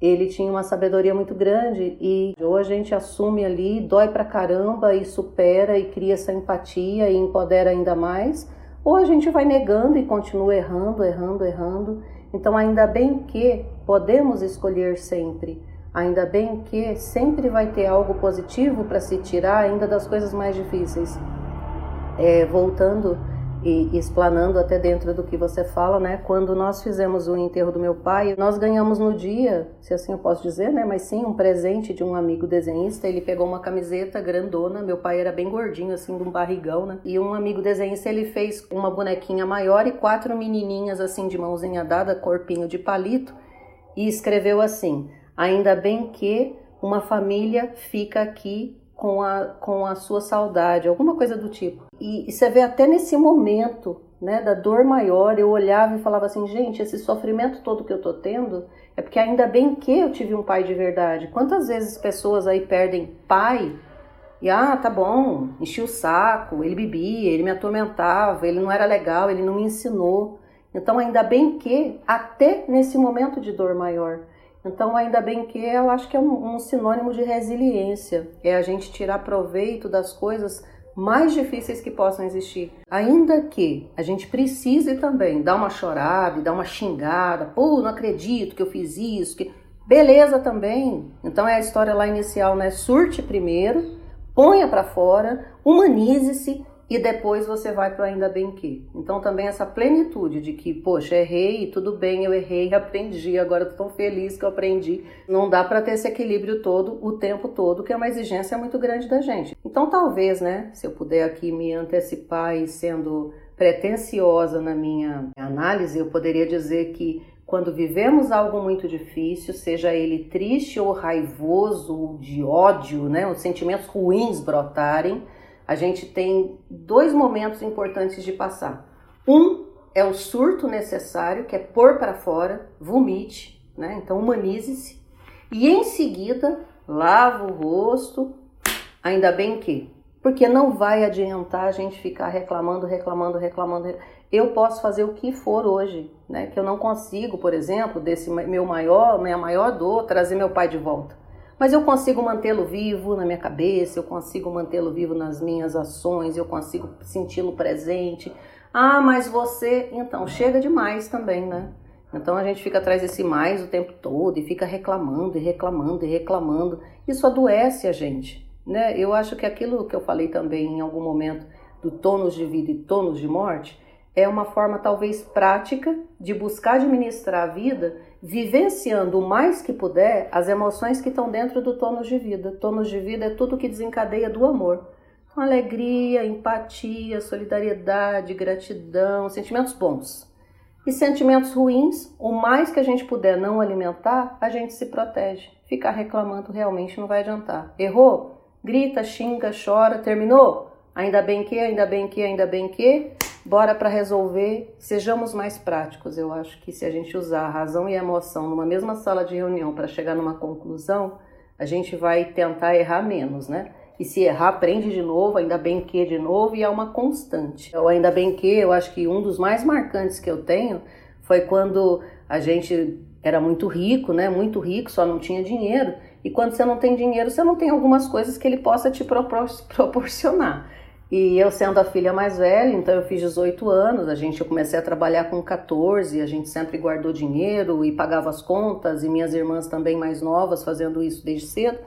Ele tinha uma sabedoria muito grande e ou a gente assume ali, dói pra caramba e supera e cria essa empatia e empodera ainda mais, ou a gente vai negando e continua errando, errando, errando então, ainda bem que podemos escolher sempre. Ainda bem que sempre vai ter algo positivo para se tirar ainda das coisas mais difíceis. É, voltando e explanando até dentro do que você fala, né? Quando nós fizemos o enterro do meu pai, nós ganhamos no dia, se assim eu posso dizer, né? Mas sim, um presente de um amigo desenhista. Ele pegou uma camiseta grandona, meu pai era bem gordinho, assim, de um barrigão, né? E um amigo desenhista, ele fez uma bonequinha maior e quatro menininhas, assim, de mãozinha dada, corpinho de palito, e escreveu assim: Ainda bem que uma família fica aqui com a, com a sua saudade, alguma coisa do tipo. E, e, você vê até nesse momento, né, da dor maior, eu olhava e falava assim, gente, esse sofrimento todo que eu tô tendo é porque ainda bem que eu tive um pai de verdade. Quantas vezes pessoas aí perdem pai e ah, tá bom, enchi o saco, ele bebia, ele me atormentava, ele não era legal, ele não me ensinou. Então ainda bem que até nesse momento de dor maior então, ainda bem que eu acho que é um, um, sinônimo de resiliência. É a gente tirar proveito das coisas mais difíceis que possam existir. Ainda que a gente precise também dar uma chorada dar uma xingada. Pô, não acredito que eu fiz isso. Que... Beleza também. Então é a história lá inicial, né? Surte primeiro, ponha para fora, humanize-se e depois você vai para ainda bem que. Então também essa plenitude de que, poxa, errei, tudo bem, eu errei, [laughs] aprendi, agora estou tão feliz que eu aprendi. Não dá para ter esse equilíbrio todo o tempo todo, que é uma exigência muito grande da gente. Então talvez, né, se eu puder aqui me antecipar e sendo pretensiosa na minha análise, eu poderia dizer que quando vivemos algo muito difícil, seja ele triste ou raivoso, ou de ódio, né, os sentimentos ruins brotarem, a gente tem dois momentos importantes de passar. Um é o surto necessário, que é pôr para fora, vomite, né? Então humanize-se. E em seguida, lava o rosto, ainda bem que, porque não vai adiantar a gente ficar reclamando, reclamando, reclamando. Eu posso fazer o que for hoje, né? Que eu não consigo, por exemplo, desse meu maior, minha maior dor, trazer meu pai de volta mas eu consigo mantê-lo vivo na minha cabeça, eu consigo mantê-lo vivo nas minhas ações, eu consigo senti-lo presente. Ah, mas você, então chega demais também, né? Então a gente fica atrás desse mais o tempo todo e fica reclamando e reclamando e reclamando. Isso adoece a gente, né? Eu acho que aquilo que eu falei também em algum momento do tônus de vida e tônus de morte é uma forma talvez prática de buscar administrar a vida vivenciando o mais que puder as emoções que estão dentro do tônus de vida. Tônus de vida é tudo que desencadeia do amor. Então, alegria, empatia, solidariedade, gratidão, sentimentos bons. E sentimentos ruins, o mais que a gente puder não alimentar, a gente se protege. Ficar reclamando realmente não vai adiantar. Errou? Grita, xinga, chora, terminou? Ainda bem que, ainda bem que, ainda bem que bora para resolver, sejamos mais práticos. Eu acho que se a gente usar a razão e a emoção numa mesma sala de reunião para chegar numa conclusão, a gente vai tentar errar menos, né? E se errar, aprende de novo, ainda bem que de novo, e é uma constante. Eu ainda bem que, eu acho que um dos mais marcantes que eu tenho foi quando a gente era muito rico, né? Muito rico, só não tinha dinheiro. E quando você não tem dinheiro, você não tem algumas coisas que ele possa te proporcionar. E eu sendo a filha mais velha, então eu fiz 18 anos, a gente eu comecei a trabalhar com 14, a gente sempre guardou dinheiro e pagava as contas, e minhas irmãs também mais novas fazendo isso desde cedo.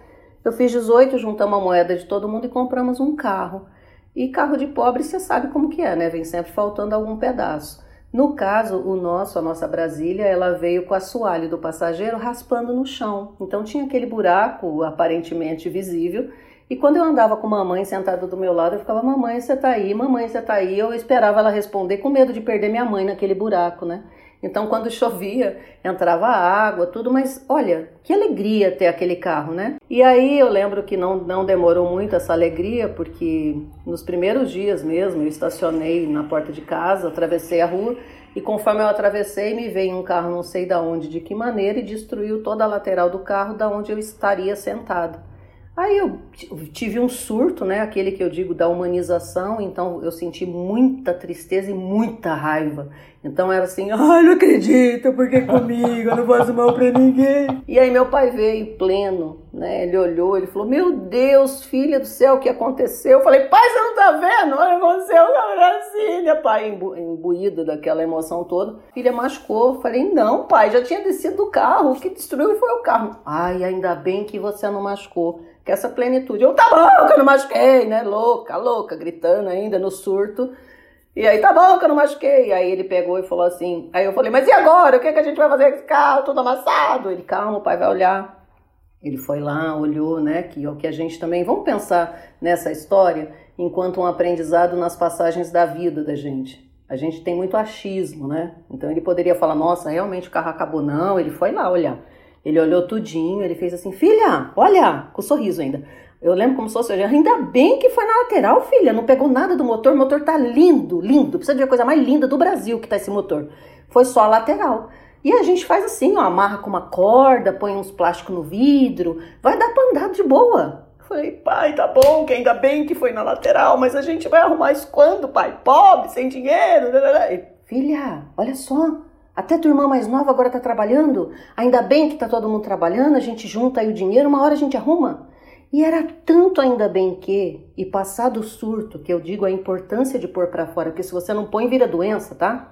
Eu fiz 18, juntamos a moeda de todo mundo e compramos um carro. E carro de pobre você sabe como que é, né? Vem sempre faltando algum pedaço. No caso, o nosso, a nossa Brasília, ela veio com a assoalho do passageiro raspando no chão. Então tinha aquele buraco aparentemente visível e quando eu andava com mamãe sentada do meu lado, eu ficava, mamãe, você tá aí, mamãe, você tá aí. Eu esperava ela responder com medo de perder minha mãe naquele buraco, né? Então, quando [laughs] chovia, entrava água, tudo, mas olha, que alegria ter aquele carro, né? E aí eu lembro que não, não demorou muito essa alegria, porque nos primeiros dias mesmo eu estacionei na porta de casa, atravessei a rua e conforme eu atravessei, me veio um carro não sei da onde, de que maneira, e destruiu toda a lateral do carro da onde eu estaria sentado. Aí eu tive um surto, né? Aquele que eu digo da humanização, então eu senti muita tristeza e muita raiva. Então era assim, ai, não acredito, porque comigo, eu não faço mal pra ninguém. E aí meu pai veio pleno, né? Ele olhou, ele falou, meu Deus, filha do céu, o que aconteceu? Eu falei, pai, você não tá vendo? Olha, aconteceu com a Brasília, pai, imbu imbuído daquela emoção toda. Filha machucou. Eu falei, não, pai, já tinha descido do carro, o que destruiu foi o carro. Ai, ainda bem que você não machucou que essa plenitude. Eu, tá que eu não machuquei, né? Louca, louca, gritando ainda no surto. E aí, tá bom que eu não machuquei. Aí ele pegou e falou assim. Aí eu falei, mas e agora? O que, é que a gente vai fazer com esse carro todo amassado? Ele, calma, o pai vai olhar. Ele foi lá, olhou, né? Que é o que a gente também. Vamos pensar nessa história enquanto um aprendizado nas passagens da vida da gente. A gente tem muito achismo, né? Então ele poderia falar, nossa, realmente o carro acabou. Não, ele foi lá olhar. Ele olhou tudinho, ele fez assim, filha, olha, com sorriso ainda. Eu lembro como se fosse, ainda bem que foi na lateral, filha, não pegou nada do motor, o motor tá lindo, lindo, precisa de a coisa mais linda do Brasil que tá esse motor. Foi só a lateral. E a gente faz assim, ó, amarra com uma corda, põe uns plásticos no vidro, vai dar pra andar de boa. Falei, pai, tá bom, que ainda bem que foi na lateral, mas a gente vai arrumar isso quando, pai? Pobre, sem dinheiro. Filha, olha só, até tua irmã mais nova agora tá trabalhando. Ainda bem que tá todo mundo trabalhando, a gente junta aí o dinheiro, uma hora a gente arruma. E era tanto ainda bem que, e passado o surto, que eu digo a importância de pôr para fora, porque se você não põe, vira doença, tá?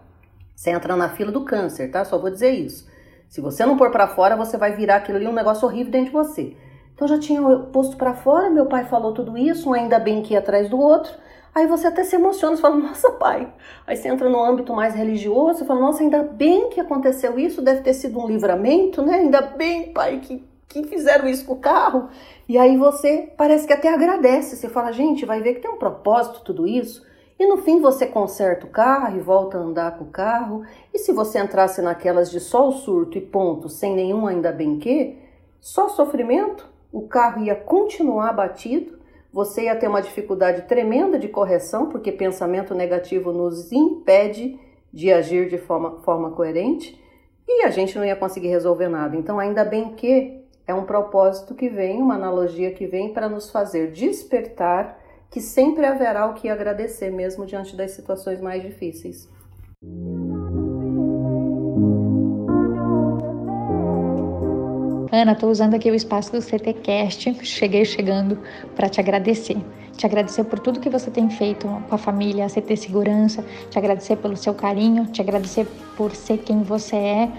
Você entra na fila do câncer, tá? Só vou dizer isso. Se você não pôr para fora, você vai virar aquilo ali um negócio horrível dentro de você. Então já tinha posto para fora, meu pai falou tudo isso, um ainda bem que atrás do outro. Aí você até se emociona, você fala, nossa pai. Aí você entra no âmbito mais religioso, você fala, nossa, ainda bem que aconteceu isso, deve ter sido um livramento, né? Ainda bem, pai, que, que fizeram isso com o carro. E aí você parece que até agradece, você fala, gente, vai ver que tem um propósito tudo isso. E no fim você conserta o carro e volta a andar com o carro. E se você entrasse naquelas de só o surto e ponto, sem nenhum ainda bem que, só sofrimento, o carro ia continuar batido, você ia ter uma dificuldade tremenda de correção, porque pensamento negativo nos impede de agir de forma, forma coerente, e a gente não ia conseguir resolver nada. Então, ainda bem que é um propósito que vem, uma analogia que vem para nos fazer despertar que sempre haverá o que agradecer, mesmo diante das situações mais difíceis. Ana, estou usando aqui o espaço do CTcast, cheguei chegando para te agradecer. Te agradecer por tudo que você tem feito com a família, a CT Segurança, te agradecer pelo seu carinho, te agradecer por ser quem você é,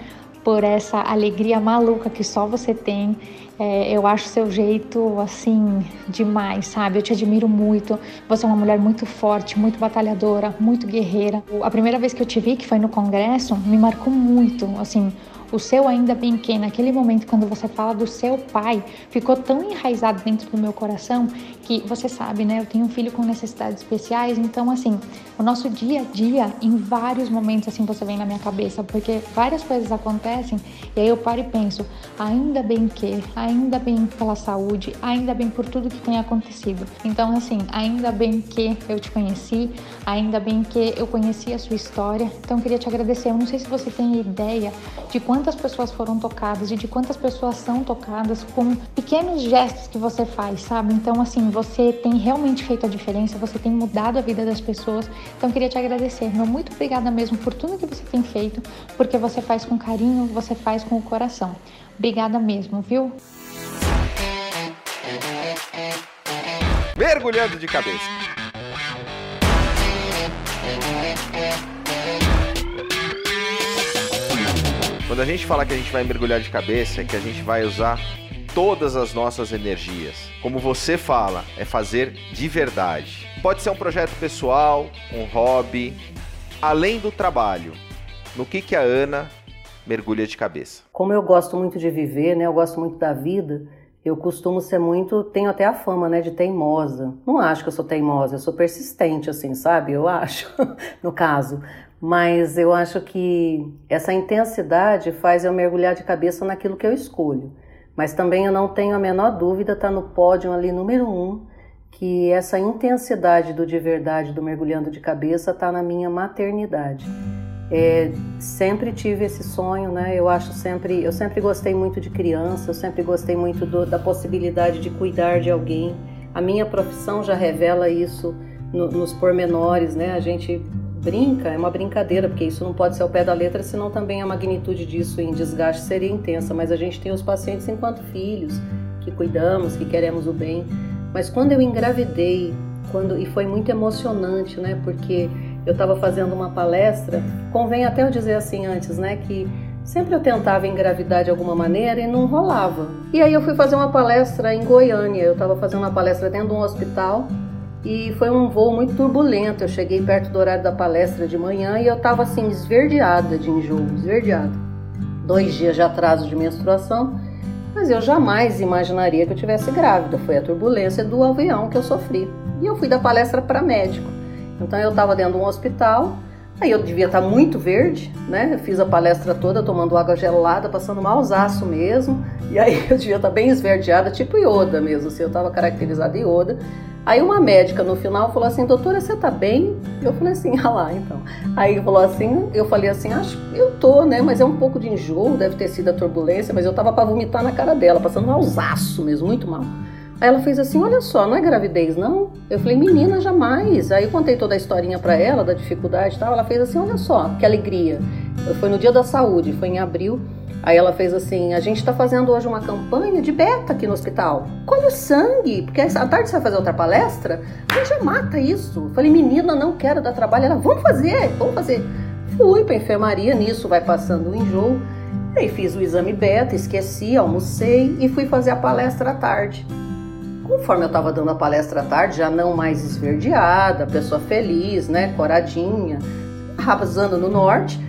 por essa alegria maluca que só você tem. É, eu acho seu jeito assim demais, sabe? Eu te admiro muito. Você é uma mulher muito forte, muito batalhadora, muito guerreira. A primeira vez que eu te vi, que foi no congresso, me marcou muito, assim, o seu ainda bem que naquele momento quando você fala do seu pai, ficou tão enraizado dentro do meu coração que você sabe, né? Eu tenho um filho com necessidades especiais, então assim, o nosso dia a dia, em vários momentos assim você vem na minha cabeça, porque várias coisas acontecem e aí eu paro e penso, ainda bem que, ainda bem pela saúde, ainda bem por tudo que tem acontecido. Então assim, ainda bem que eu te conheci, ainda bem que eu conheci a sua história. Então queria te agradecer. Eu não sei se você tem ideia de quanto quantas pessoas foram tocadas e de quantas pessoas são tocadas com pequenos gestos que você faz, sabe? Então, assim, você tem realmente feito a diferença, você tem mudado a vida das pessoas. Então, queria te agradecer. Meu muito obrigada mesmo por tudo que você tem feito, porque você faz com carinho, você faz com o coração. Obrigada mesmo, viu? Mergulhando de cabeça. Quando a gente fala que a gente vai mergulhar de cabeça, que a gente vai usar todas as nossas energias. Como você fala, é fazer de verdade. Pode ser um projeto pessoal, um hobby, além do trabalho. No que que a Ana mergulha de cabeça? Como eu gosto muito de viver, né? Eu gosto muito da vida. Eu costumo ser muito, tenho até a fama, né, de teimosa. Não acho que eu sou teimosa, eu sou persistente, assim, sabe? Eu acho, [laughs] no caso mas eu acho que essa intensidade faz eu mergulhar de cabeça naquilo que eu escolho. Mas também eu não tenho a menor dúvida, tá no pódio ali número um, que essa intensidade do de verdade, do mergulhando de cabeça, está na minha maternidade. É, sempre tive esse sonho, né? Eu acho sempre, eu sempre gostei muito de criança, eu sempre gostei muito do, da possibilidade de cuidar de alguém. A minha profissão já revela isso no, nos pormenores, né? A gente brinca, é uma brincadeira, porque isso não pode ser ao pé da letra, senão também a magnitude disso em desgaste seria intensa. Mas a gente tem os pacientes enquanto filhos, que cuidamos, que queremos o bem. Mas quando eu engravidei, quando e foi muito emocionante, né? Porque eu estava fazendo uma palestra, convém até eu dizer assim antes, né? Que sempre eu tentava engravidar de alguma maneira e não rolava. E aí eu fui fazer uma palestra em Goiânia. Eu estava fazendo uma palestra dentro de um hospital e foi um voo muito turbulento. Eu cheguei perto do horário da palestra de manhã e eu estava assim, esverdeada de enjoo, esverdeada. Dois dias de atraso de menstruação, mas eu jamais imaginaria que eu tivesse grávida. Foi a turbulência do avião que eu sofri. E eu fui da palestra para médico. Então eu estava dentro de um hospital, aí eu devia estar tá muito verde, né? Eu fiz a palestra toda tomando água gelada, passando mausaço mesmo. E aí [laughs] eu devia estar tá bem esverdeada, tipo Yoda mesmo, assim, eu estava caracterizada Yoda. Aí uma médica no final falou assim, doutora, você tá bem? Eu falei assim, [laughs] ah lá, então. Aí falou assim, eu falei assim, acho eu tô, né? Mas é um pouco de enjoo, deve ter sido a turbulência, mas eu tava para vomitar na cara dela, passando um alzaço mesmo, muito mal. Aí ela fez assim, olha só, não é gravidez não? Eu falei, menina, jamais. Aí eu contei toda a historinha para ela, da dificuldade e tal. Ela fez assim, olha só, que alegria. Foi no dia da saúde, foi em abril. Aí ela fez assim: a gente está fazendo hoje uma campanha de beta aqui no hospital. Colhe sangue, porque à tarde você vai fazer outra palestra. A gente já mata isso. falei, menina, não quero dar trabalho. Ela, vamos fazer, vamos fazer. Fui para enfermaria, nisso vai passando o enjoo. Aí fiz o exame beta, esqueci, almocei e fui fazer a palestra à tarde. Conforme eu estava dando a palestra à tarde, já não mais esverdeada, pessoa feliz, né, coradinha, arrasando no norte,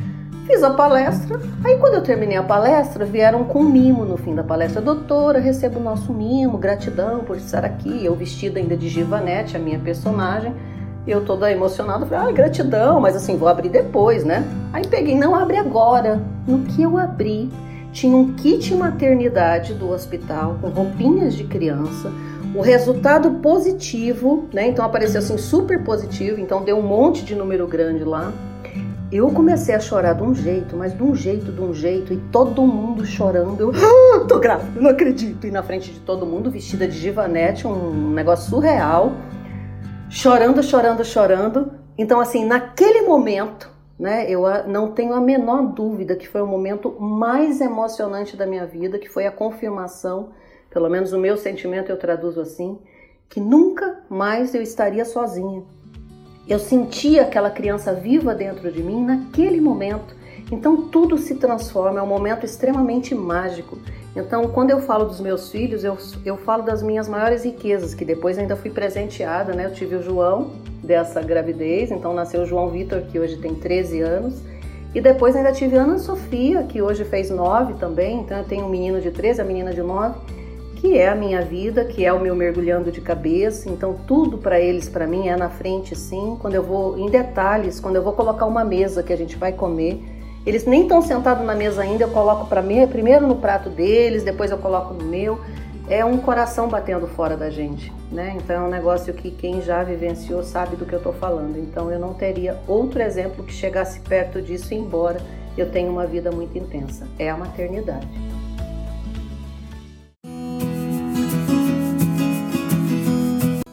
fiz a palestra. Aí quando eu terminei a palestra, vieram com um mimo no fim da palestra. Doutora, recebo o nosso mimo, gratidão por estar aqui. Eu vestida ainda de Givanete, a minha personagem. Eu toda emocionada, falei, ah, gratidão, mas assim, vou abrir depois, né? Aí peguei, não abre agora. No que eu abri, tinha um kit maternidade do hospital com roupinhas de criança, o resultado positivo, né? Então apareceu assim super positivo, então deu um monte de número grande lá. Eu comecei a chorar de um jeito, mas de um jeito, de um jeito, e todo mundo chorando. Eu, ah, tô grávida, não acredito. E na frente de todo mundo, vestida de givanete, um negócio surreal, chorando, chorando, chorando. Então, assim, naquele momento, né, eu não tenho a menor dúvida que foi o momento mais emocionante da minha vida, que foi a confirmação pelo menos o meu sentimento eu traduzo assim, que nunca mais eu estaria sozinha. Eu sentia aquela criança viva dentro de mim naquele momento. Então tudo se transforma, é um momento extremamente mágico. Então, quando eu falo dos meus filhos, eu, eu falo das minhas maiores riquezas, que depois ainda fui presenteada, né? Eu tive o João dessa gravidez, então nasceu o João Vitor, que hoje tem 13 anos. E depois ainda tive a Ana Sofia, que hoje fez 9 também, então eu tenho um menino de 13, a menina de 9 que é a minha vida, que é o meu mergulhando de cabeça. Então tudo para eles, para mim é na frente, sim. Quando eu vou em detalhes, quando eu vou colocar uma mesa que a gente vai comer, eles nem estão sentados na mesa ainda, eu coloco para mim primeiro no prato deles, depois eu coloco no meu. É um coração batendo fora da gente, né? Então é um negócio que quem já vivenciou sabe do que eu estou falando. Então eu não teria outro exemplo que chegasse perto disso, embora eu tenha uma vida muito intensa. É a maternidade.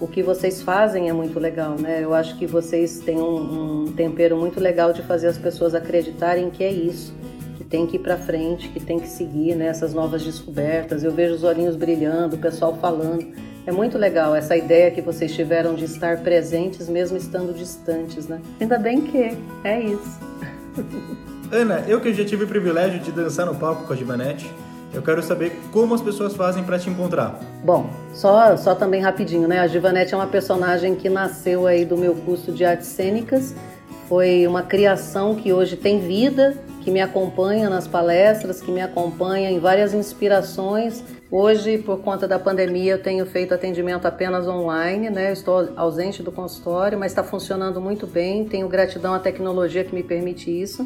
O que vocês fazem é muito legal, né? Eu acho que vocês têm um, um tempero muito legal de fazer as pessoas acreditarem que é isso, que tem que ir para frente, que tem que seguir né, essas novas descobertas. Eu vejo os olhinhos brilhando, o pessoal falando. É muito legal essa ideia que vocês tiveram de estar presentes mesmo estando distantes, né? Ainda bem que é isso. Ana, eu que já tive o privilégio de dançar no palco com a Gibanete, eu quero saber como as pessoas fazem para te encontrar. Bom, só, só também rapidinho, né? A Givanete é uma personagem que nasceu aí do meu curso de artes cênicas. Foi uma criação que hoje tem vida, que me acompanha nas palestras, que me acompanha em várias inspirações. Hoje, por conta da pandemia, eu tenho feito atendimento apenas online, né? estou ausente do consultório, mas está funcionando muito bem. Tenho gratidão à tecnologia que me permite isso.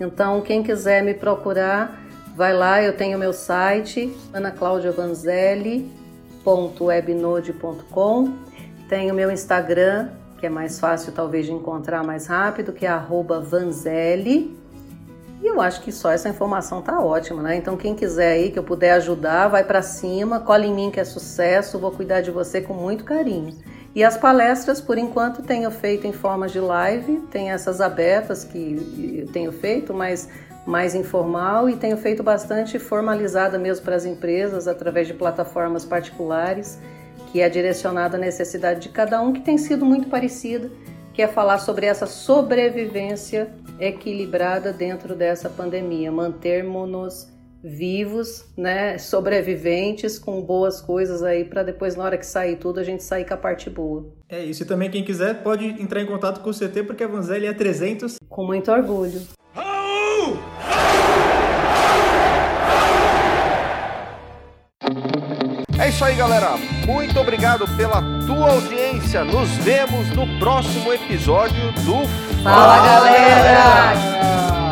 Então, quem quiser me procurar, Vai lá, eu tenho meu site, anaclaudiavanzelli.webnode.com. Tenho meu Instagram, que é mais fácil talvez de encontrar mais rápido, que é @vanzelli. E eu acho que só essa informação tá ótima, né? Então quem quiser aí que eu puder ajudar, vai para cima, cola em mim que é sucesso, vou cuidar de você com muito carinho. E as palestras, por enquanto, tenho feito em forma de live, tem essas abertas que eu tenho feito, mas mais informal e tenho feito bastante formalizada mesmo para as empresas através de plataformas particulares, que é direcionada à necessidade de cada um, que tem sido muito parecida, que é falar sobre essa sobrevivência equilibrada dentro dessa pandemia, mantermos-nos vivos, né, sobreviventes com boas coisas aí para depois na hora que sair tudo a gente sair com a parte boa. É isso, e também quem quiser pode entrar em contato com o CT porque a Vanzelli é 300 com muito orgulho. É isso aí, galera. Muito obrigado pela tua audiência. Nos vemos no próximo episódio do Fala, Fala galera!